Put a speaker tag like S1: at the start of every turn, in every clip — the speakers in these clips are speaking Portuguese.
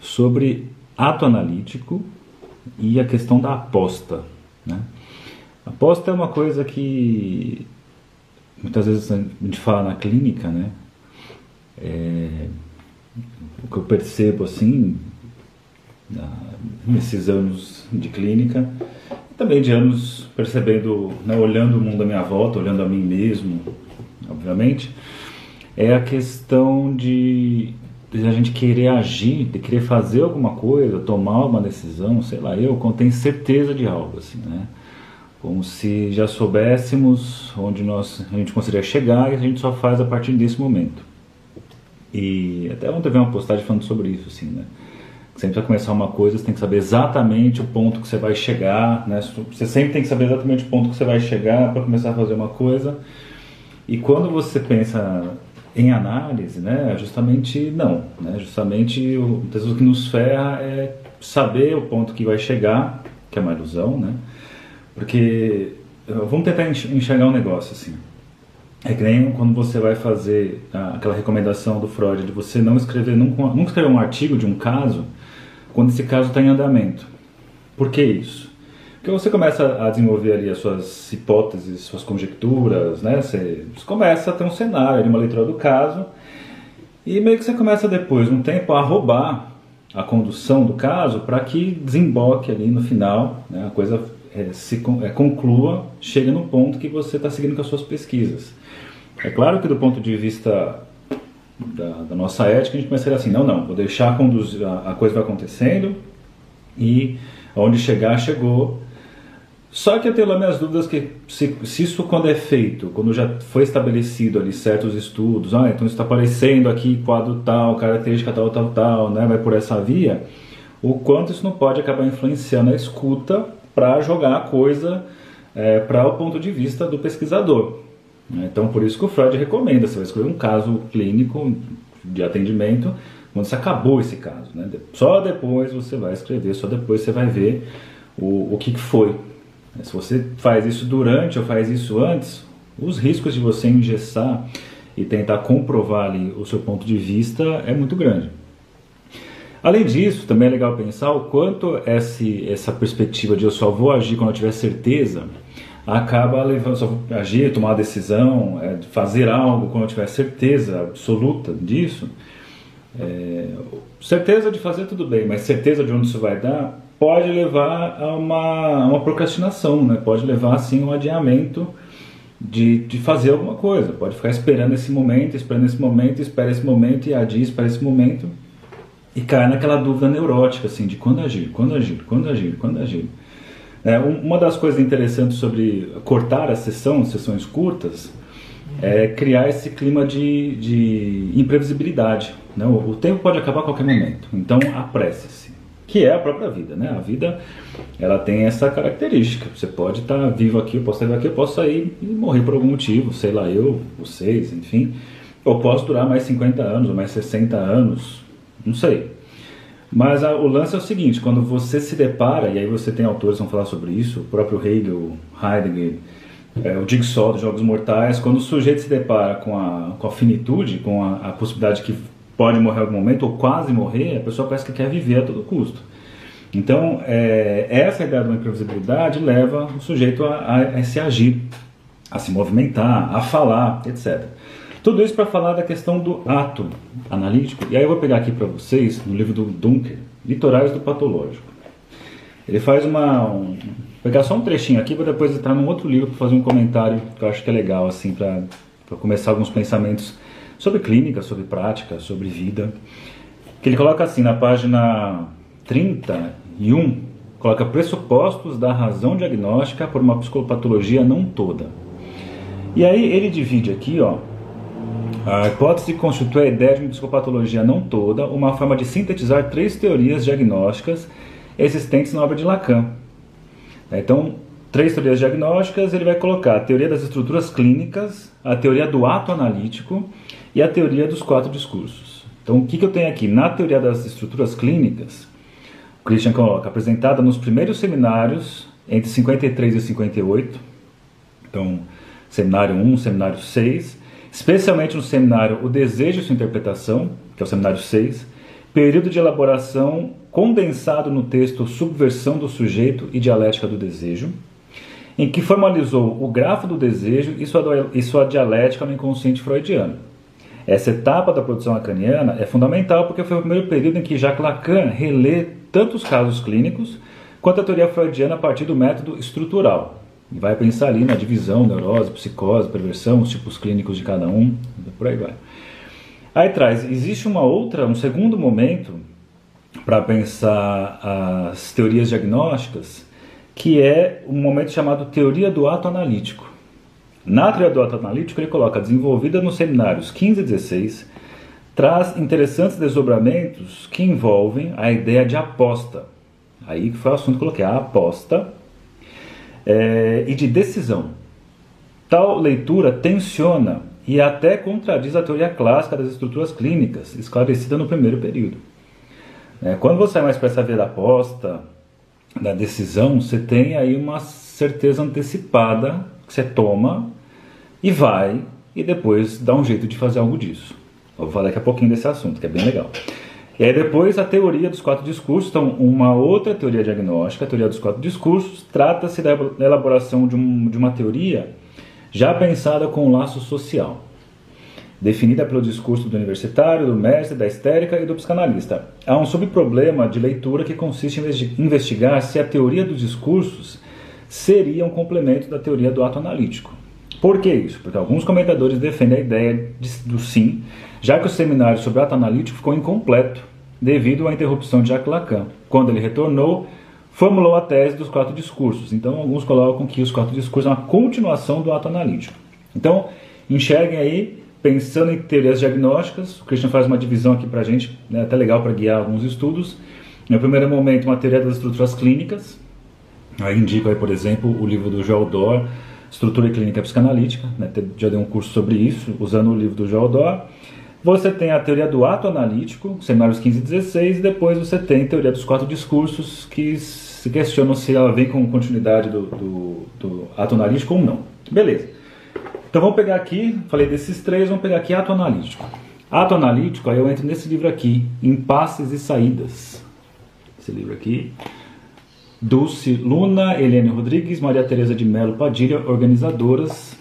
S1: sobre ato analítico e a questão da aposta. Né? Aposta é uma coisa que muitas vezes a gente fala na clínica, né? É, o que eu percebo assim, nesses anos de clínica, também de anos percebendo, né, olhando o mundo à minha volta, olhando a mim mesmo, obviamente, é a questão de, de a gente querer agir, de querer fazer alguma coisa, tomar uma decisão, sei lá, eu quando tenho certeza de algo, assim, né? Como se já soubéssemos onde nós, a gente conseguiria chegar e a gente só faz a partir desse momento. E até ontem vi uma postagem falando sobre isso, assim, né? Sempre para começar uma coisa, você tem que saber exatamente o ponto que você vai chegar, né? Você sempre tem que saber exatamente o ponto que você vai chegar para começar a fazer uma coisa. E quando você pensa em análise, né, justamente não, né? Justamente o, o que nos ferra é saber o ponto que vai chegar, que é uma ilusão, né? Porque vamos tentar enxergar um negócio assim. É que nem quando você vai fazer aquela recomendação do Freud de você não escrever nunca, nunca escrever um artigo de um caso quando esse caso está em andamento. Por que isso? Porque você começa a desenvolver ali as suas hipóteses, suas conjecturas, né? Você, começa a ter um cenário, uma leitura do caso, e meio que você começa depois, um tempo, a roubar a condução do caso para que desemboque ali no final, né? a coisa é, se é, conclua, chega no ponto que você está seguindo com as suas pesquisas. É claro que do ponto de vista da, da, nossa ética, a gente começaria assim, não, não, vou deixar conduzir, a, a coisa vai acontecendo e onde chegar, chegou. Só que eu tenho lá minhas dúvidas que se, se, isso quando é feito, quando já foi estabelecido ali certos estudos, ah, então está aparecendo aqui quadro tal, característica tal, tal, tal, né, vai por essa via, o quanto isso não pode acabar influenciando a escuta para jogar a coisa é, para o ponto de vista do pesquisador. Então, por isso que o Freud recomenda: você vai escolher um caso clínico de atendimento quando você acabou esse caso. Né? Só depois você vai escrever, só depois você vai ver o, o que, que foi. Se você faz isso durante ou faz isso antes, os riscos de você engessar e tentar comprovar ali o seu ponto de vista é muito grande. Além disso, também é legal pensar o quanto esse, essa perspectiva de eu só vou agir quando eu tiver certeza acaba levando, só vou agir, tomar decisão, é, fazer algo quando eu tiver certeza absoluta disso. É, certeza de fazer tudo bem, mas certeza de onde isso vai dar pode levar a uma, uma procrastinação, né? pode levar assim um adiamento de, de fazer alguma coisa. Pode ficar esperando esse momento, esperando esse momento, espera esse momento e adia, espera esse momento e cai naquela dúvida neurótica, assim, de quando agir, quando agir, quando agir, quando agir. É, uma das coisas interessantes sobre cortar a sessão, sessões curtas, é criar esse clima de, de imprevisibilidade. Né? O, o, tempo pode acabar a qualquer momento, então apresse-se. Que é a própria vida, né? A vida, ela tem essa característica. Você pode estar vivo aqui, eu posso estar vivo aqui, eu posso sair e morrer por algum motivo, sei lá, eu, vocês, enfim. Ou posso durar mais 50 anos, ou mais 60 anos, não sei. Mas a, o lance é o seguinte, quando você se depara, e aí você tem autores que vão falar sobre isso, o próprio Hegel, Heidegger, é, o Jigsaw dos Jogos Mortais, quando o sujeito se depara com a, com a finitude, com a, a possibilidade que pode morrer em algum momento, ou quase morrer, a pessoa parece que quer viver a todo custo. Então, é, essa ideia de uma imprevisibilidade leva o sujeito a, a, a se agir, a se movimentar, a falar, etc. Tudo isso para falar da questão do ato analítico. E aí eu vou pegar aqui para vocês, no livro do Dunker, Litorais do Patológico. Ele faz uma. Um, vou pegar só um trechinho aqui para depois entrar num outro livro para fazer um comentário que eu acho que é legal, assim, para começar alguns pensamentos sobre clínica, sobre prática, sobre vida. Que ele coloca assim na página 31, coloca pressupostos da razão diagnóstica por uma psicopatologia não toda. E aí ele divide aqui, ó, a hipótese constitui a ideia de uma psicopatologia não toda, uma forma de sintetizar três teorias diagnósticas existentes na obra de Lacan. Então, três teorias diagnósticas, ele vai colocar a teoria das estruturas clínicas, a teoria do ato analítico e a teoria dos quatro discursos. Então, o que, que eu tenho aqui? Na teoria das estruturas clínicas, o Christian coloca apresentada nos primeiros seminários entre 53 e 58, então, seminário 1, seminário 6, especialmente no seminário O Desejo e Sua Interpretação, que é o seminário 6, período de elaboração condensado no texto Subversão do Sujeito e Dialética do Desejo, em que formalizou o grafo do desejo e sua, e sua dialética no inconsciente freudiano. Essa etapa da produção lacaniana é fundamental porque foi o primeiro período em que Jacques Lacan relê tanto os casos clínicos quanto a teoria freudiana a partir do método estrutural. E vai pensar ali na divisão, neurose, psicose, perversão, os tipos clínicos de cada um, por aí vai. Aí traz, existe uma outra, um segundo momento para pensar as teorias diagnósticas, que é um momento chamado teoria do ato analítico. Na teoria do ato analítico, ele coloca desenvolvida nos seminários 15 e 16, traz interessantes desdobramentos que envolvem a ideia de aposta. Aí foi o assunto que coloquei, a aposta é, e de decisão. Tal leitura tensiona e até contradiz a teoria clássica das estruturas clínicas, esclarecida no primeiro período. É, quando você vai mais para essa via da aposta, da decisão, você tem aí uma certeza antecipada que você toma e vai e depois dá um jeito de fazer algo disso. Eu vou falar daqui a pouquinho desse assunto, que é bem legal. E aí depois a teoria dos quatro discursos, então uma outra teoria diagnóstica, a teoria dos quatro discursos, trata-se da elaboração de, um, de uma teoria já pensada com o laço social, definida pelo discurso do universitário, do mestre, da histérica e do psicanalista. Há um subproblema de leitura que consiste em investigar se a teoria dos discursos seria um complemento da teoria do ato analítico. Por que isso? Porque alguns comentadores defendem a ideia de, do sim, já que o seminário sobre ato analítico ficou incompleto devido à interrupção de Jacques Lacan. Quando ele retornou, formulou a tese dos quatro discursos. Então, alguns colocam que os quatro discursos são uma continuação do ato analítico. Então, enxerguem aí, pensando em teorias diagnósticas, o Christian faz uma divisão aqui para a gente, né, até legal para guiar alguns estudos. No primeiro momento, uma teoria das estruturas clínicas. Aí indico, aí, por exemplo, o livro do Joel Dor, Estrutura e Clínica Psicanalítica. Né, já dei um curso sobre isso, usando o livro do Joel Dor. Você tem a teoria do ato analítico, seminários 15 e 16, e depois você tem a teoria dos quatro discursos, que se questionam se ela vem com continuidade do, do, do ato analítico ou não. Beleza. Então vamos pegar aqui, falei desses três, vamos pegar aqui ato analítico. Ato analítico, aí eu entro nesse livro aqui, Impasses e Saídas. Esse livro aqui. Dulce Luna, Helene Rodrigues, Maria Tereza de Melo Padilha, organizadoras.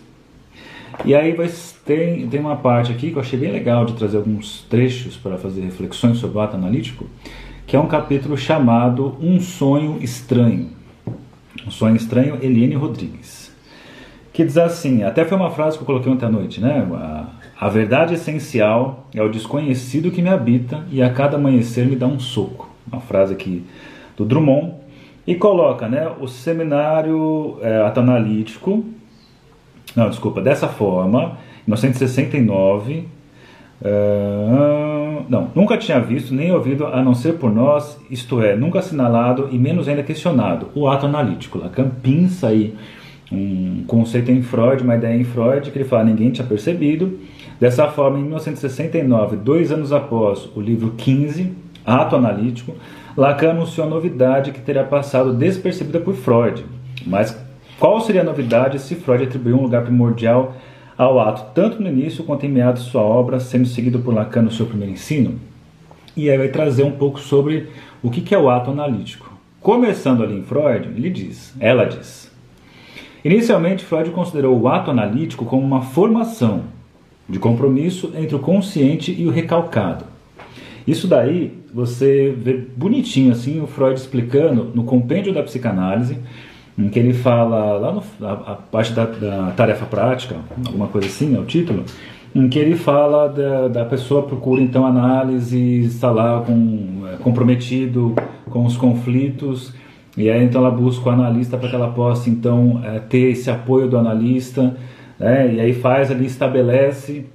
S1: E aí vai, tem, tem uma parte aqui que eu achei bem legal de trazer alguns trechos para fazer reflexões sobre o ato analítico que é um capítulo chamado Um Sonho Estranho. Um Sonho Estranho, Eliane Rodrigues. Que diz assim, até foi uma frase que eu coloquei ontem à noite, né? A, a verdade essencial é o desconhecido que me habita e a cada amanhecer me dá um soco. Uma frase aqui do Drummond. E coloca, né, o seminário é, atanalítico, não, desculpa, dessa forma, em 1969, Uh, não, nunca tinha visto nem ouvido, a não ser por nós, isto é, nunca assinalado e menos ainda questionado, o ato analítico. Lacan pinça aí um conceito em Freud, uma ideia em Freud, que ele fala ninguém tinha percebido. Dessa forma, em 1969, dois anos após o livro 15, Ato Analítico, Lacan anunciou a novidade que teria passado despercebida por Freud. Mas qual seria a novidade se Freud atribuiu um lugar primordial ao ato, tanto no início quanto em meados de sua obra, sendo seguido por Lacan no seu primeiro ensino. E aí vai trazer um pouco sobre o que é o ato analítico. Começando ali em Freud, ele diz, ela diz. Inicialmente, Freud considerou o ato analítico como uma formação de compromisso entre o consciente e o recalcado. Isso daí você vê bonitinho assim o Freud explicando no compêndio da psicanálise, em que ele fala, lá no, a, a parte da, da, tarefa prática, alguma coisa assim, é o título, em que ele fala da, da pessoa procura então análise, está lá com, é, comprometido com os conflitos, e aí então ela busca o analista para que ela possa então é, ter esse apoio do analista, né, e aí faz ali, estabelece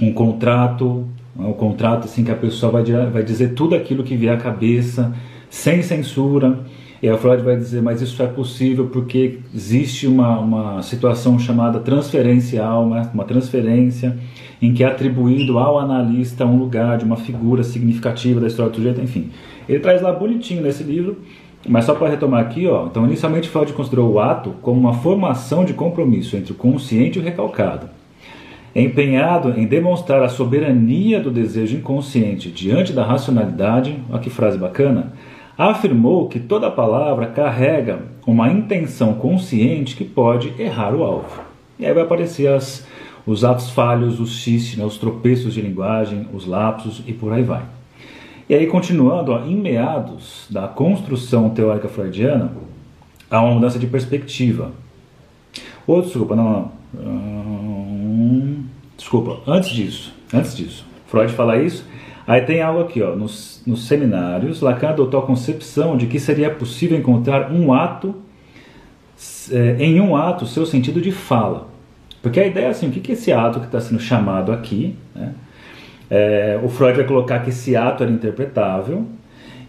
S1: um contrato, um contrato assim que a pessoa vai, vai dizer tudo aquilo que vier à cabeça, sem censura, e a Freud vai dizer, mas isso é possível porque existe uma, uma situação chamada transferencial, né? uma transferência em que é atribuído ao analista um lugar de uma figura significativa da história do sujeito, enfim. Ele traz lá bonitinho nesse livro, mas só para retomar aqui, ó, então inicialmente Freud considerou o ato como uma formação de compromisso entre o consciente e o recalcado. empenhado em demonstrar a soberania do desejo inconsciente diante da racionalidade, olha que frase bacana, afirmou que toda palavra carrega uma intenção consciente que pode errar o alvo. E aí vai aparecer as, os atos falhos, os xiste, né, os tropeços de linguagem, os lapsos e por aí vai. E aí, continuando, ó, em meados da construção teórica freudiana, há uma mudança de perspectiva. Ou, desculpa, não, não. Hum, desculpa, antes disso, antes disso, Freud fala isso, aí tem algo aqui, ó, nos, nos seminários, Lacan adotou a concepção de que seria possível encontrar um ato, é, em um ato, seu sentido de fala. Porque a ideia é assim, o que esse ato que está sendo chamado aqui, né? É, o Freud vai colocar que esse ato era interpretável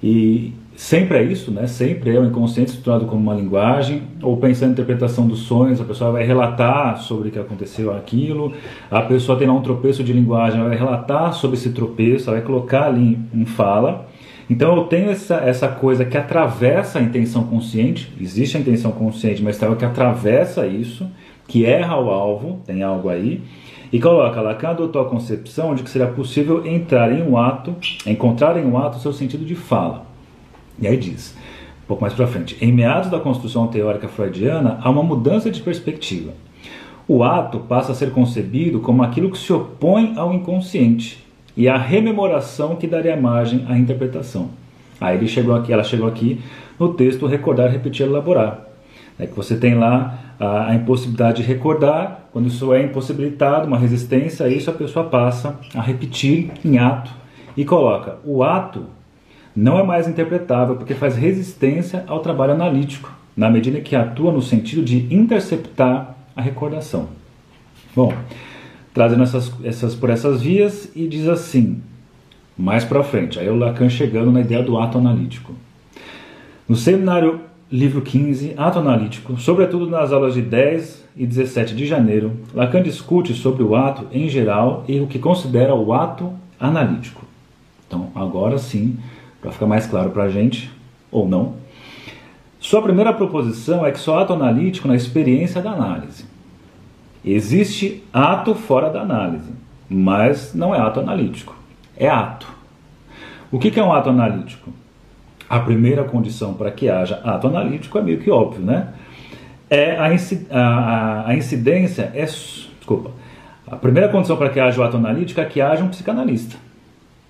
S1: e sempre é isso, né? Sempre é o inconsciente estruturado como uma linguagem, ou pensando em interpretação dos sonhos, a pessoa vai relatar sobre o que aconteceu aquilo, a pessoa tem lá um tropeço de linguagem, ela vai relatar sobre esse tropeço, ela vai colocar ali em fala. Então eu tenho essa, essa coisa que atravessa a intenção consciente, existe a intenção consciente, mas tem algo que atravessa isso, que erra o alvo, tem algo aí, e coloca, Lacan adotou a concepção de que seria possível entrar em um ato, encontrar em um ato seu sentido de fala. E aí diz, um pouco mais para frente, em meados da construção teórica freudiana, há uma mudança de perspectiva. O ato passa a ser concebido como aquilo que se opõe ao inconsciente e a rememoração que daria margem à interpretação. Aí ele chegou aqui, ela chegou aqui no texto recordar, repetir, elaborar. É que você tem lá a, a, impossibilidade de recordar, quando isso é impossibilitado, uma resistência isso, a pessoa passa a repetir em ato e coloca o ato não é mais interpretável porque faz resistência ao trabalho analítico, na medida que atua no sentido de interceptar a recordação. Bom, trazendo essas, essas por essas vias e diz assim, mais para frente, aí o Lacan chegando na ideia do ato analítico. No seminário livro 15, Ato Analítico, sobretudo nas aulas de 10 e 17 de janeiro, Lacan discute sobre o ato em geral e o que considera o ato analítico. Então, agora sim, para ficar mais claro para a gente, ou não, sua primeira proposição é que só ato analítico na experiência da análise. Existe ato fora da análise, mas não é ato analítico, é ato. O que é um ato analítico? A primeira condição para que haja ato analítico é meio que óbvio, né? É a, a, a incidência é. Desculpa. A primeira condição para que haja o ato analítico é que haja um psicanalista.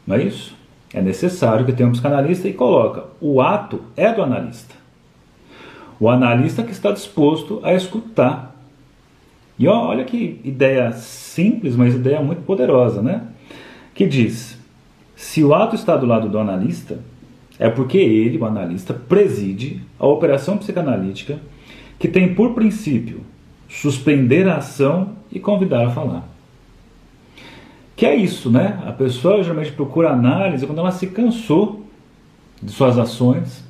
S1: Não é isso? É necessário que tenha um psicanalista e coloca: o ato é do analista. O analista que está disposto a escutar. E olha que ideia simples, mas ideia muito poderosa, né? Que diz: se o ato está do lado do analista, é porque ele, o analista, preside a operação psicanalítica que tem por princípio suspender a ação e convidar a falar. Que é isso, né? A pessoa geralmente procura análise quando ela se cansou de suas ações,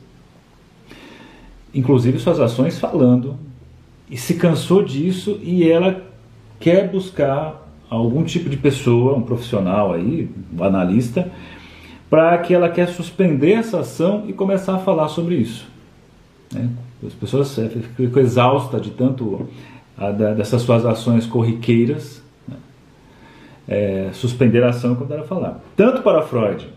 S1: inclusive suas ações falando, e se cansou disso e ela quer buscar algum tipo de pessoa, um profissional aí, um analista, para que ela quer suspender essa ação e começar a falar sobre isso. Né? As pessoas é, ficam exaustas de tanto a, da, dessas suas ações corriqueiras, né? é, suspender a ação quando ela falar. Tanto para Freud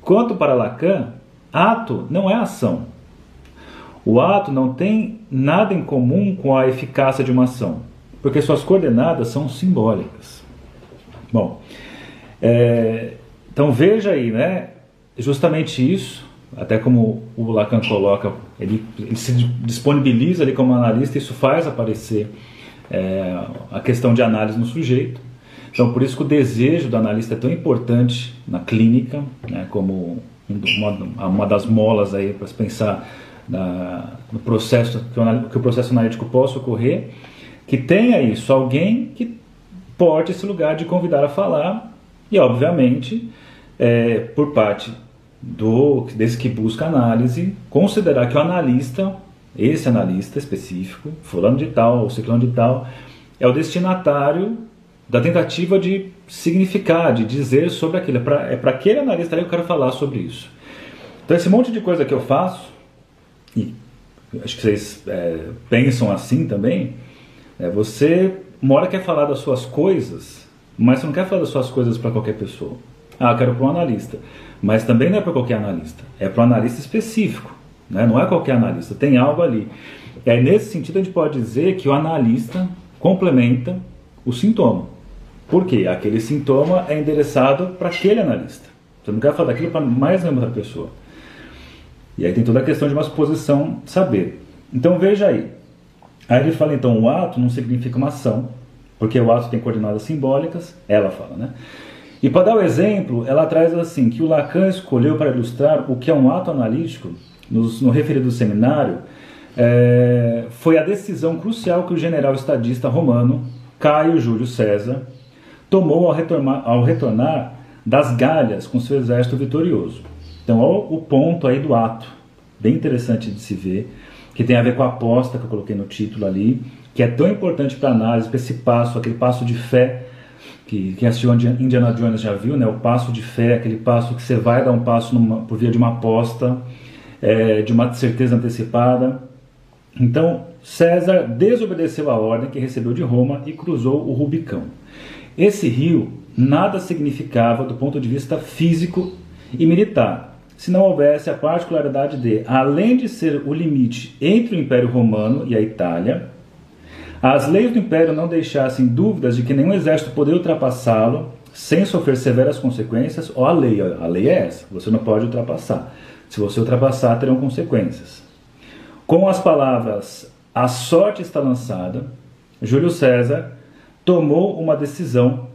S1: quanto para Lacan, ato não é ação. O ato não tem nada em comum com a eficácia de uma ação, porque suas coordenadas são simbólicas. Bom, é, então veja aí, né? Justamente isso, até como o Lacan coloca, ele, ele se disponibiliza ali como analista, isso faz aparecer é, a questão de análise no sujeito. Então, por isso que o desejo do analista é tão importante na clínica, né, como uma, uma das molas aí para pensar na, no processo que o, que o processo analítico possa ocorrer, que tenha isso alguém que porte esse lugar de convidar a falar e, obviamente, é, por parte do desse que busca análise, considerar que o analista, esse analista específico, fulano de tal ou ciclano de tal, é o destinatário da tentativa de significar, de dizer sobre aquilo. É para aquele analista ali que eu quero falar sobre isso. Então, esse monte de coisa que eu faço, e acho que vocês é, pensam assim também, é, você, uma hora quer falar das suas coisas, mas você não quer falar das suas coisas para qualquer pessoa. Ah, quero para um analista. Mas também não é para qualquer analista, é para um analista específico. Né? Não é qualquer analista, tem algo ali. E aí, nesse sentido, a gente pode dizer que o analista complementa o sintoma. Por quê? Aquele sintoma é endereçado para aquele analista. Você não quer falar daquilo para mais nenhuma outra pessoa. E aí tem toda a questão de uma suposição saber. Então veja aí. Aí ele fala então, o ato não significa uma ação, porque o ato tem coordenadas simbólicas, ela fala, né? E para dar o exemplo, ela traz assim, que o Lacan escolheu para ilustrar o que é um ato analítico, no, no referido seminário, é, foi a decisão crucial que o general estadista romano, Caio Júlio César, tomou ao retornar, ao retornar das Galhas com seu exército vitorioso. Então, olha o ponto aí do ato, bem interessante de se ver, que tem a ver com a aposta que eu coloquei no título ali, que é tão importante para a análise, para esse passo, aquele passo de fé, que quem assistiu Indiana Jones já viu, né? o passo de fé, aquele passo que você vai dar um passo numa, por via de uma aposta, é, de uma certeza antecipada. Então, César desobedeceu a ordem que recebeu de Roma e cruzou o Rubicão. Esse rio nada significava do ponto de vista físico e militar, se não houvesse a particularidade de, além de ser o limite entre o Império Romano e a Itália, as leis do Império não deixassem dúvidas de que nenhum exército poderia ultrapassá-lo sem sofrer severas consequências, ou a lei, a lei é essa, você não pode ultrapassar. Se você ultrapassar, terão consequências. Com as palavras a sorte está lançada, Júlio César tomou uma decisão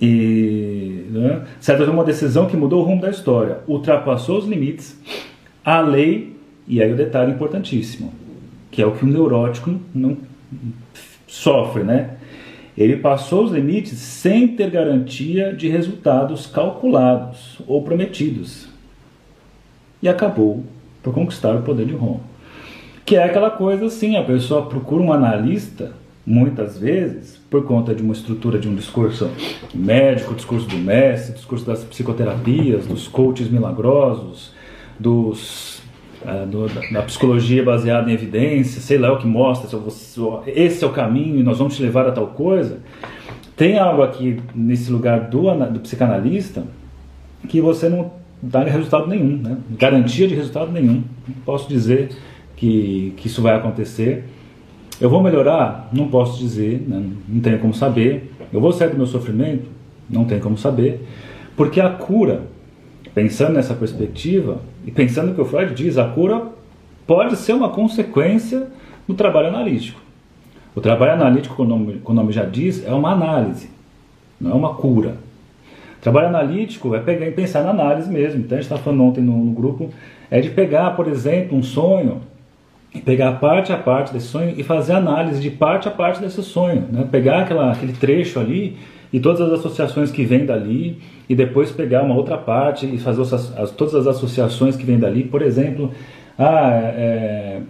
S1: e né, César tomou uma decisão que mudou o rumo da história, ultrapassou os limites, a lei e aí o detalhe importantíssimo, que é o que um neurótico não sofre, né? Ele passou os limites sem ter garantia de resultados calculados ou prometidos e acabou por conquistar o poder de Roma. Que é aquela coisa assim, a pessoa procura um analista muitas vezes, por conta de uma estrutura de um discurso médico, discurso do mestre, discurso das psicoterapias, dos coaches milagrosos, dos, do, da, psicologia baseada em evidência, sei lá o que mostra, esse é o caminho e nós vamos te levar a tal coisa. Tem algo aqui nesse lugar do, do psicanalista que você não dá resultado nenhum, né? garantia de resultado nenhum. Posso dizer que, que isso vai acontecer eu vou melhorar? Não posso dizer, né? não tenho como saber. Eu vou sair do meu sofrimento? Não tenho como saber. Porque a cura, pensando nessa perspectiva, e pensando no que o Freud diz, a cura pode ser uma consequência do trabalho analítico. O trabalho analítico, como o nome, como o nome já diz, é uma análise, não é uma cura. O trabalho analítico é pegar e pensar na análise mesmo. Então a gente estava falando ontem no, no grupo, é de pegar, por exemplo, um sonho pegar parte a parte desse sonho e fazer análise de parte a parte desse sonho, né? pegar aquela, aquele trecho ali e todas as associações que vêm dali e depois pegar uma outra parte e fazer as, as, todas as associações que vêm dali, por exemplo, ah, é,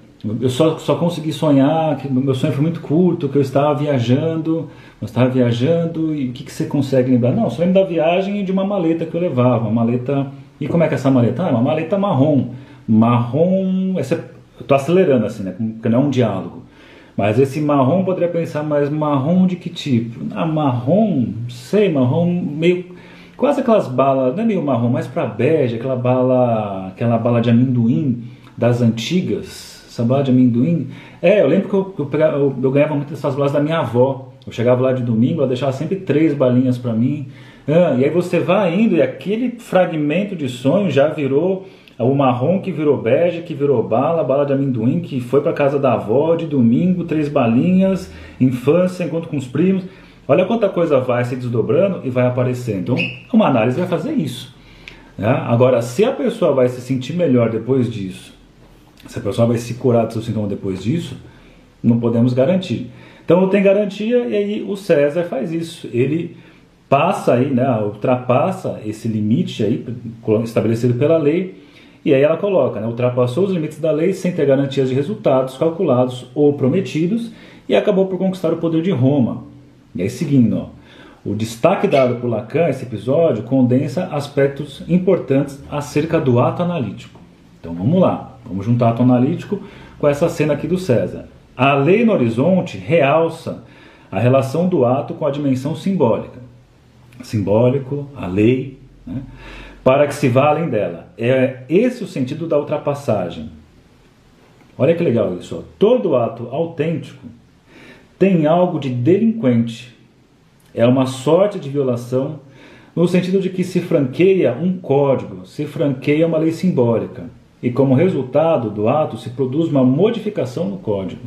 S1: eu só, só consegui sonhar, que meu sonho foi muito curto, que eu estava viajando, eu estava viajando e o que, que você consegue lembrar? Não, só lembro da viagem e de uma maleta que eu levava, uma maleta, e como é que é essa maleta? Ah, uma maleta marrom, marrom, essa Estou acelerando assim, né? Porque não é um diálogo. Mas esse marrom poderia pensar, mas marrom de que tipo? Ah, marrom, sei, marrom meio. Quase aquelas balas, não é meio marrom, mais para bege, aquela bala, aquela bala de amendoim das antigas, essa bala de amendoim. É, eu lembro que eu, eu, eu ganhava muitas dessas balas da minha avó. Eu chegava lá de domingo, ela deixava sempre três balinhas para mim. Ah, e aí você vai indo e aquele fragmento de sonho já virou o marrom que virou bege, que virou bala, bala de amendoim, que foi para casa da avó de domingo, três balinhas, infância, encontro com os primos. Olha quanta coisa vai se desdobrando e vai aparecendo. Então, uma análise vai fazer isso. Né? Agora, se a pessoa vai se sentir melhor depois disso, se a pessoa vai se curar do seu sintoma depois disso, não podemos garantir. Então, não tem garantia e aí o César faz isso. Ele passa aí, né, ultrapassa esse limite aí estabelecido pela lei e aí ela coloca, né, ultrapassou os limites da lei sem ter garantias de resultados calculados ou prometidos e acabou por conquistar o poder de Roma. E aí seguindo, ó, o destaque dado por Lacan esse episódio condensa aspectos importantes acerca do ato analítico. Então vamos lá, vamos juntar ato analítico com essa cena aqui do César. A lei no horizonte realça a relação do ato com a dimensão simbólica. Simbólico, a lei, né? Para que se vá além dela. É esse o sentido da ultrapassagem. Olha que legal isso. Todo ato autêntico tem algo de delinquente. É uma sorte de violação, no sentido de que se franqueia um código, se franqueia uma lei simbólica. E como resultado do ato se produz uma modificação no código.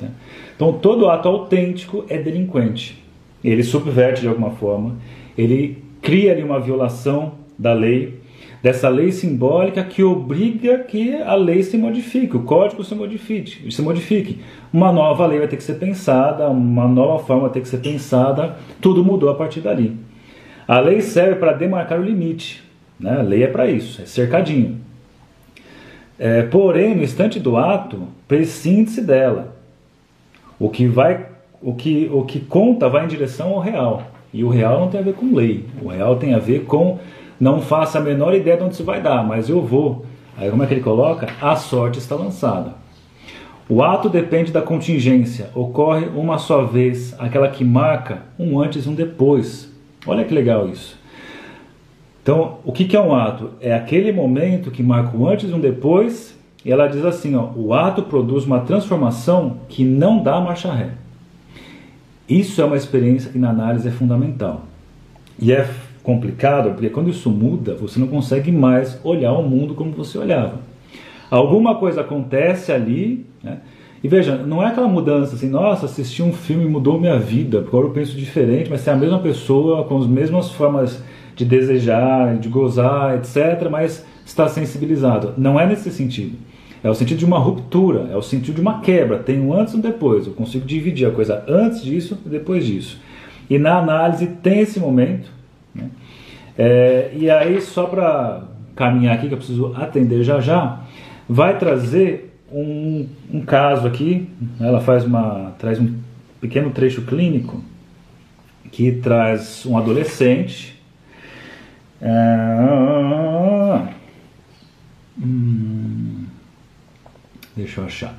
S1: Né? Então todo ato autêntico é delinquente. Ele subverte de alguma forma, ele cria ali uma violação da lei, dessa lei simbólica que obriga que a lei se modifique, o código se modifique, se modifique. Uma nova lei vai ter que ser pensada, uma nova forma vai ter que ser pensada, tudo mudou a partir dali. A lei serve para demarcar o limite, né? a lei é para isso, é cercadinho. É, porém, no instante do ato, prescinde-se dela. O que vai, o que, o que conta vai em direção ao real. E o real não tem a ver com lei. O real tem a ver com não faço a menor ideia de onde isso vai dar, mas eu vou. Aí como é que ele coloca? A sorte está lançada. O ato depende da contingência, ocorre uma só vez, aquela que marca um antes e um depois. Olha que legal isso. Então, o que é um ato? É aquele momento que marca um antes e um depois, e ela diz assim: ó, o ato produz uma transformação que não dá marcha ré. Isso é uma experiência que na análise é fundamental. E é complicado, porque quando isso muda, você não consegue mais olhar o mundo como você olhava. Alguma coisa acontece ali, né? E veja, não é aquela mudança assim, nossa, assisti um filme mudou minha vida, agora eu penso diferente, mas é a mesma pessoa, com as mesmas formas de desejar, de gozar, etc., mas está sensibilizado. Não é nesse sentido. É o sentido de uma ruptura, é o sentido de uma quebra. Tem um antes e um depois. Eu consigo dividir a coisa antes disso e depois disso. E na análise tem esse momento né? É, e aí, só para caminhar aqui, que eu preciso atender já já, vai trazer um, um caso aqui. Ela faz uma, traz um pequeno trecho clínico que traz um adolescente. É, hum, deixa eu achar.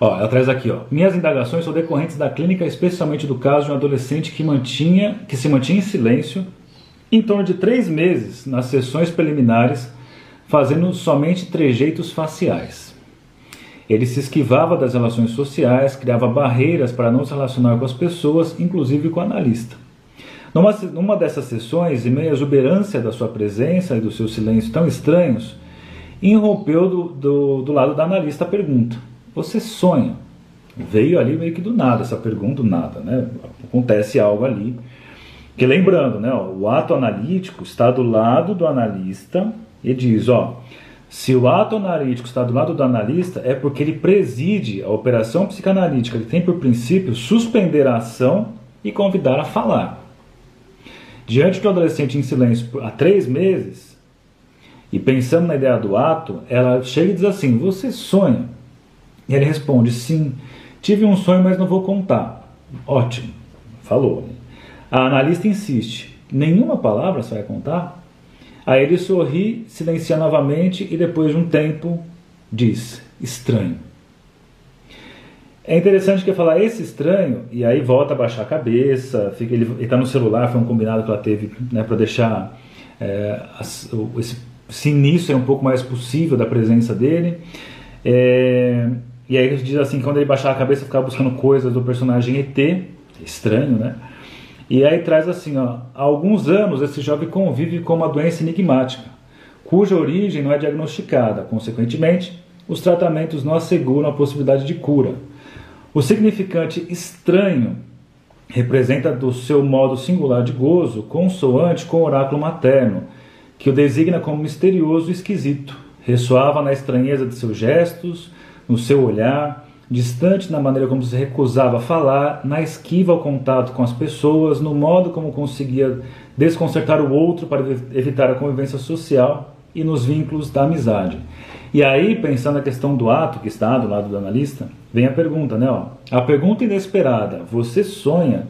S1: Ó, ela traz aqui, ó. Minhas indagações são decorrentes da clínica, especialmente do caso de um adolescente que mantinha, que se mantinha em silêncio em torno de três meses nas sessões preliminares, fazendo somente trejeitos faciais. Ele se esquivava das relações sociais, criava barreiras para não se relacionar com as pessoas, inclusive com o analista. Numa, numa dessas sessões, em meio à exuberância da sua presença e do seu silêncio tão estranhos, irrompeu do, do, do lado da analista a pergunta: Você sonha? Veio ali meio que do nada essa pergunta, do nada, né? Acontece algo ali. Porque lembrando, né, ó, o ato analítico está do lado do analista e diz, ó, se o ato analítico está do lado do analista é porque ele preside a operação psicanalítica, ele tem por princípio suspender a ação e convidar a falar. Diante do adolescente em silêncio há três meses, e pensando na ideia do ato, ela chega e diz assim: Você sonha? E ele responde: Sim, tive um sonho, mas não vou contar. Ótimo, falou. A analista insiste: nenhuma palavra você vai contar? Aí ele sorri, silencia novamente e depois de um tempo diz: estranho. É interessante que eu falar esse estranho e aí volta a baixar a cabeça, fica, ele está no celular, foi um combinado que ela teve né, para deixar é, esse sinistro é um pouco mais possível da presença dele. É, e aí ele diz assim, quando ele baixar a cabeça, ficava buscando coisas do personagem ET, estranho, né? E aí traz assim, ó, há alguns anos esse jovem convive com uma doença enigmática, cuja origem não é diagnosticada. Consequentemente, os tratamentos não asseguram a possibilidade de cura. O significante estranho representa do seu modo singular de gozo, consoante com o oráculo materno, que o designa como misterioso e esquisito. Ressoava na estranheza de seus gestos, no seu olhar, distante na maneira como se recusava a falar, na esquiva ao contato com as pessoas, no modo como conseguia desconcertar o outro para evitar a convivência social e nos vínculos da amizade. E aí, pensando na questão do ato que está do lado do analista, vem a pergunta, né? Ó, a pergunta inesperada, você sonha,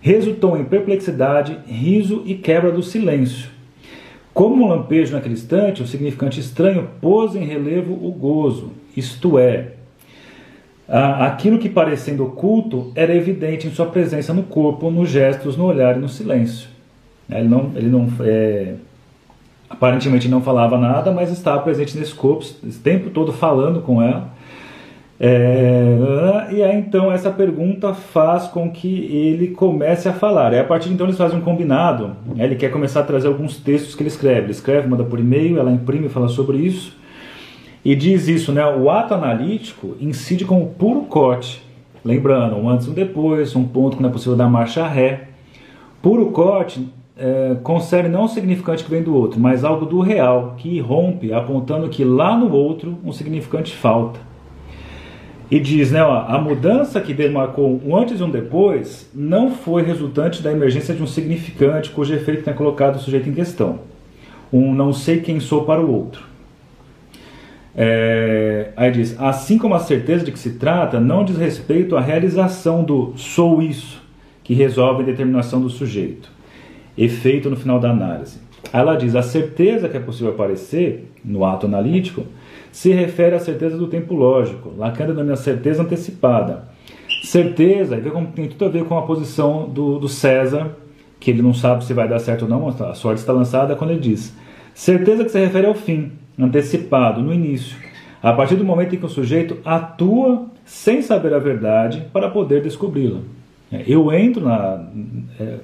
S1: resultou em perplexidade, riso e quebra do silêncio. Como um lampejo naquele instante, o significante estranho pôs em relevo o gozo, isto é, aquilo que parecendo oculto era evidente em sua presença no corpo, nos gestos, no olhar e no silêncio. Ele não, ele não é, aparentemente não falava nada, mas estava presente nesse corpo, o tempo todo falando com ela. É, e aí então essa pergunta faz com que ele comece a falar. É a partir de então eles fazem um combinado. Né? Ele quer começar a trazer alguns textos que ele escreve. Ele escreve, manda por e-mail, ela imprime e fala sobre isso. E diz isso, né? O ato analítico incide como puro corte. Lembrando, um antes e um depois, um ponto que não é possível dar marcha ré. Puro corte é, não o significante que vem do outro, mas algo do real, que rompe, apontando que lá no outro um significante falta. E diz, né, ó, a mudança que demarcou um antes e um depois não foi resultante da emergência de um significante cujo efeito tenha colocado o sujeito em questão. Um não sei quem sou para o outro. É, aí diz, assim como a certeza de que se trata não diz respeito à realização do sou isso, que resolve a determinação do sujeito, efeito no final da análise. Aí ela diz, a certeza que é possível aparecer no ato analítico se refere à certeza do tempo lógico. Lacan denomina certeza antecipada. Certeza tem tudo a ver com a posição do, do César, que ele não sabe se vai dar certo ou não, a sorte está lançada quando ele diz. Certeza que se refere ao fim, antecipado, no início, a partir do momento em que o sujeito atua sem saber a verdade para poder descobri-la. É, eu entro na. É,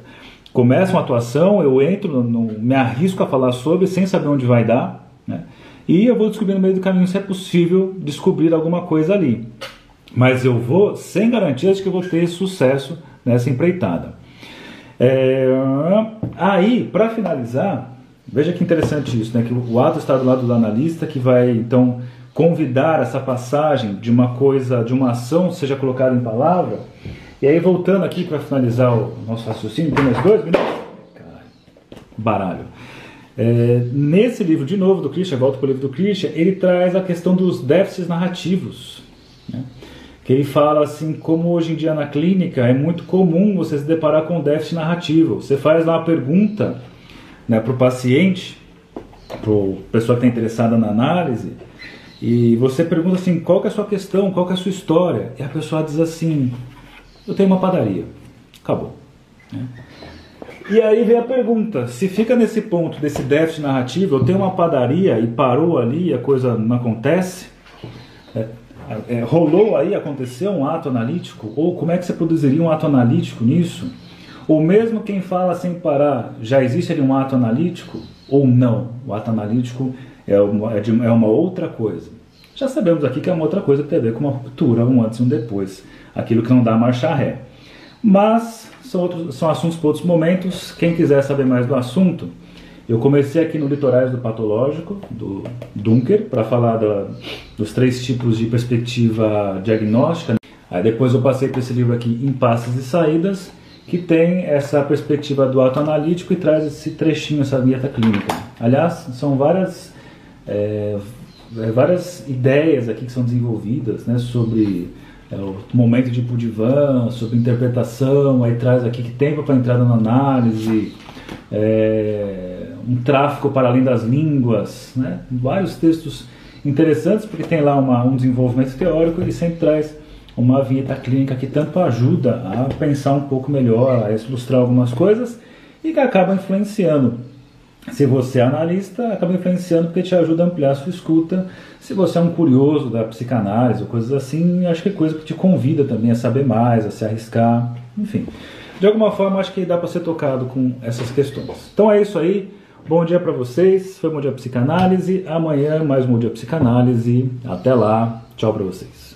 S1: começa uma atuação, eu entro, no, me arrisco a falar sobre sem saber onde vai dar. Né? E eu vou descobrir no meio do caminho se é possível descobrir alguma coisa ali. Mas eu vou sem garantias de que eu vou ter sucesso nessa empreitada. É, aí, para finalizar, veja que interessante isso, né? Que o ato está do lado do analista que vai então convidar essa passagem de uma coisa, de uma ação seja colocada em palavra. E aí voltando aqui para finalizar o nosso raciocínio, tem mais dois minutos? Caralho. Baralho. É, nesse livro, de novo, do Christian, volta para o livro do Christian, ele traz a questão dos déficits narrativos. Né? Que ele fala assim, como hoje em dia na clínica é muito comum você se deparar com déficit narrativo. Você faz lá uma pergunta né, para o paciente, para a pessoa que está interessada na análise, e você pergunta assim, qual que é a sua questão, qual que é a sua história? E a pessoa diz assim, eu tenho uma padaria. Acabou. Né? E aí vem a pergunta: se fica nesse ponto desse déficit narrativo, eu tenho uma padaria e parou ali a coisa não acontece, é, é, rolou aí, aconteceu um ato analítico? Ou como é que você produziria um ato analítico nisso? Ou mesmo quem fala sem parar, já existe ali um ato analítico? Ou não? O ato analítico é uma, é, de, é uma outra coisa. Já sabemos aqui que é uma outra coisa que tem a ver com uma ruptura, um antes e um depois. Aquilo que não dá marcha ré. Mas são, outros, são assuntos para outros momentos. Quem quiser saber mais do assunto, eu comecei aqui no Litorais do Patológico, do Dunker, para falar da, dos três tipos de perspectiva diagnóstica. Aí depois eu passei para esse livro aqui, Impasses e Saídas, que tem essa perspectiva do ato analítico e traz esse trechinho, essa vinheta clínica. Aliás, são várias, é, é várias ideias aqui que são desenvolvidas né, sobre é o momento de Pudivan, sobre interpretação, aí traz aqui que tempo para entrada na análise, é, um tráfico para além das línguas, né? vários textos interessantes, porque tem lá uma, um desenvolvimento teórico e sempre traz uma vinheta clínica que tanto ajuda a pensar um pouco melhor, a ilustrar algumas coisas e que acaba influenciando se você é analista, acaba influenciando porque te ajuda a ampliar a sua escuta. Se você é um curioso da psicanálise ou coisas assim, acho que é coisa que te convida também a saber mais, a se arriscar, enfim. De alguma forma, acho que dá para ser tocado com essas questões. Então é isso aí. Bom dia para vocês. Foi um Bom Dia Psicanálise. Amanhã mais um Bom Dia Psicanálise. Até lá. Tchau para vocês.